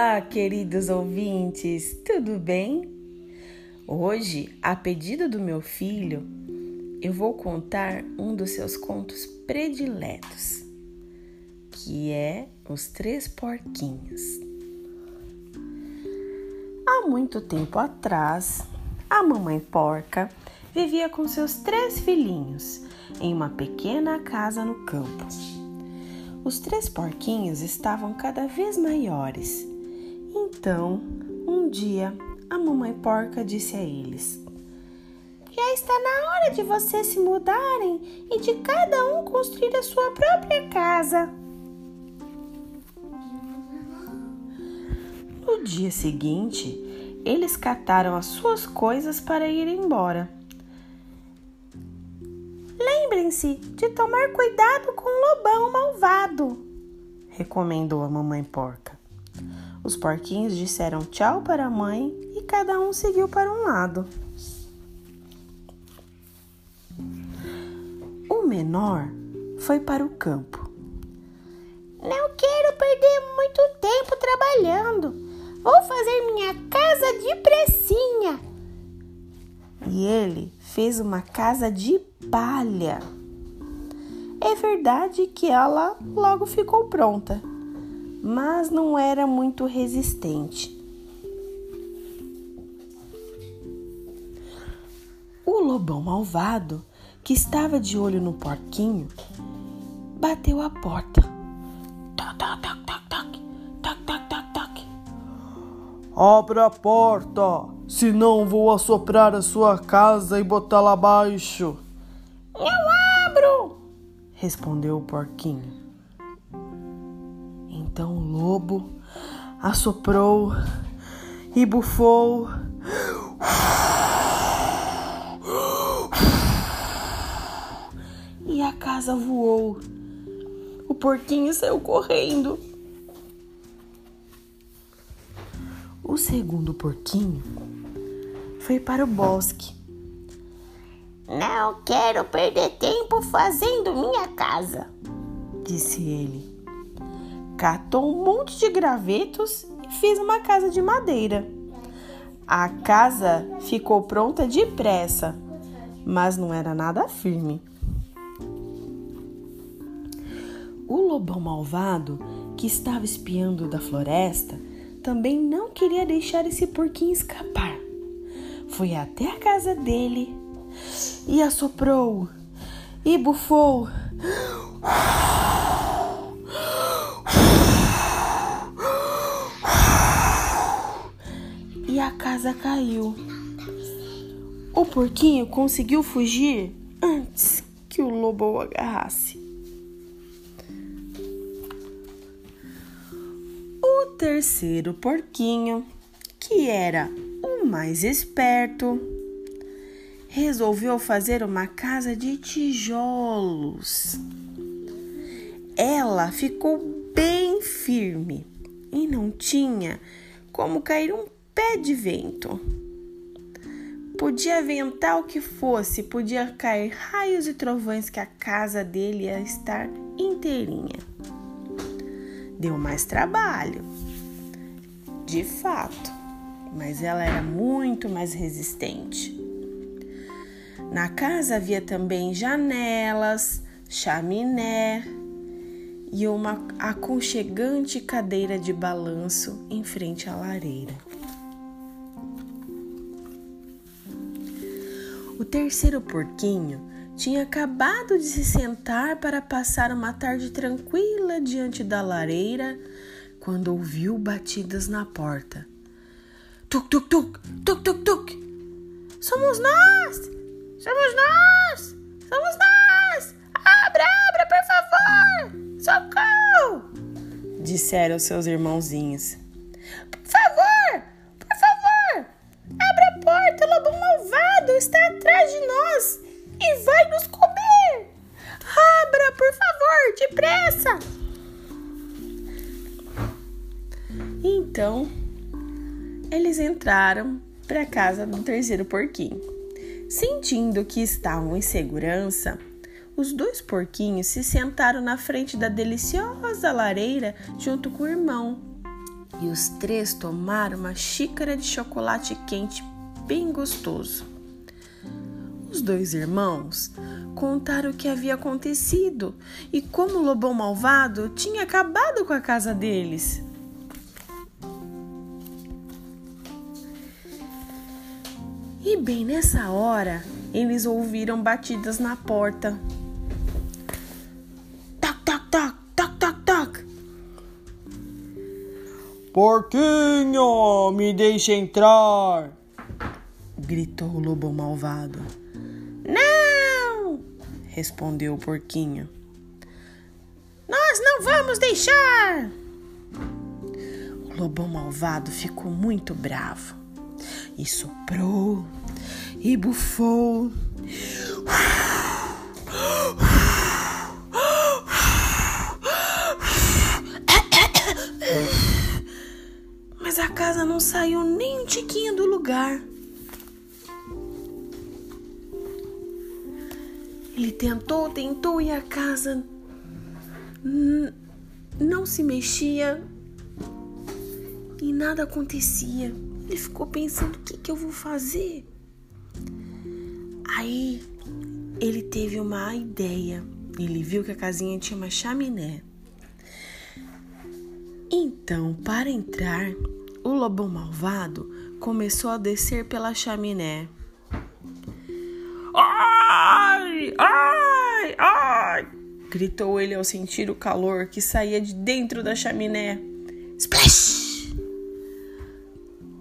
Olá, queridos ouvintes, tudo bem? Hoje, a pedido do meu filho, eu vou contar um dos seus contos prediletos, que é Os Três Porquinhos. Há muito tempo atrás, a mamãe porca vivia com seus três filhinhos em uma pequena casa no campo. Os três porquinhos estavam cada vez maiores. Então, um dia, a mamãe porca disse a eles: Já está na hora de vocês se mudarem e de cada um construir a sua própria casa. No dia seguinte, eles cataram as suas coisas para ir embora. Lembrem-se de tomar cuidado com o lobão malvado, recomendou a mamãe porca. Os porquinhos disseram tchau para a mãe e cada um seguiu para um lado. O menor foi para o campo. Não quero perder muito tempo trabalhando. Vou fazer minha casa de pressinha. E ele fez uma casa de palha. É verdade que ela logo ficou pronta, mas não era muito resistente. O lobão malvado, que estava de olho no porquinho, bateu a porta. Toc, toc, toc, toc, toc, toc, toc, toc, toc. Abra a porta! senão vou assoprar a sua casa e botá-la abaixo. Eu abro! respondeu o porquinho. Então o lobo assoprou e bufou. E a casa voou. O porquinho saiu correndo. O segundo porquinho foi para o bosque. Não quero perder tempo fazendo minha casa, disse ele. Catou um monte de gravetos e fez uma casa de madeira. A casa ficou pronta depressa, mas não era nada firme. O lobão malvado, que estava espiando da floresta, também não queria deixar esse porquinho escapar foi até a casa dele e assoprou e bufou. Casa caiu. O porquinho conseguiu fugir antes que o lobo o agarrasse. O terceiro porquinho, que era o mais esperto resolveu fazer uma casa de tijolos. Ela ficou bem firme e não tinha como cair um pé de vento. Podia ventar o que fosse, podia cair raios e trovões que a casa dele ia estar inteirinha. Deu mais trabalho, de fato mas ela era muito mais resistente. Na casa havia também janelas, chaminé e uma aconchegante cadeira de balanço em frente à lareira. O terceiro porquinho tinha acabado de se sentar para passar uma tarde tranquila diante da lareira quando ouviu batidas na porta. Tuk, tuk, tuk, tuk, tuk, tuk. Somos nós! Somos nós! Somos nós! Abra, abra, por favor! Socorro! Disseram seus irmãozinhos. Por favor, depressa! Então, eles entraram para casa do terceiro porquinho. Sentindo que estavam em segurança, os dois porquinhos se sentaram na frente da deliciosa lareira junto com o irmão. e os três tomaram uma xícara de chocolate quente bem gostoso. Os dois irmãos contaram o que havia acontecido e como o lobão malvado tinha acabado com a casa deles. E bem nessa hora, eles ouviram batidas na porta. Toc, toc, toc, toc, toc, toc. Porquinho, me deixe entrar! gritou o lobo malvado. Respondeu o porquinho. Nós não vamos deixar! O lobão malvado ficou muito bravo e soprou e bufou. Mas a casa não saiu nem um tiquinho do lugar. Ele tentou, tentou e a casa não se mexia e nada acontecia. Ele ficou pensando: o que, que eu vou fazer? Aí ele teve uma ideia. Ele viu que a casinha tinha uma chaminé. Então, para entrar, o lobão malvado começou a descer pela chaminé. Ai! Ai! Gritou ele ao sentir o calor que saía de dentro da chaminé. Splash!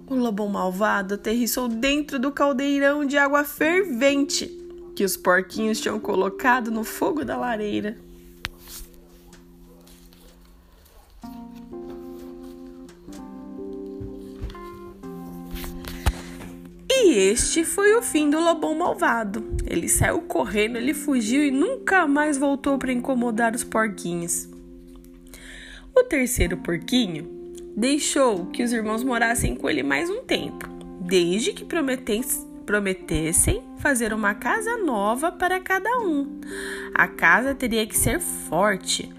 O lobão malvado aterrissou dentro do caldeirão de água fervente que os porquinhos tinham colocado no fogo da lareira. Este foi o fim do lobão malvado. Ele saiu correndo, ele fugiu e nunca mais voltou para incomodar os porquinhos. O terceiro porquinho deixou que os irmãos morassem com ele mais um tempo, desde que prometessem fazer uma casa nova para cada um. A casa teria que ser forte,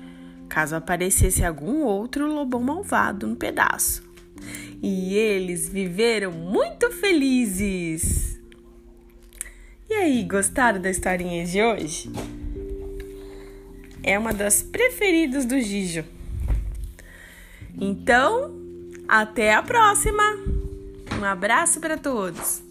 caso aparecesse algum outro lobão malvado no pedaço. E eles viveram muito felizes. E aí, gostaram da historinha de hoje? É uma das preferidas do Gijo. Então, até a próxima. Um abraço para todos.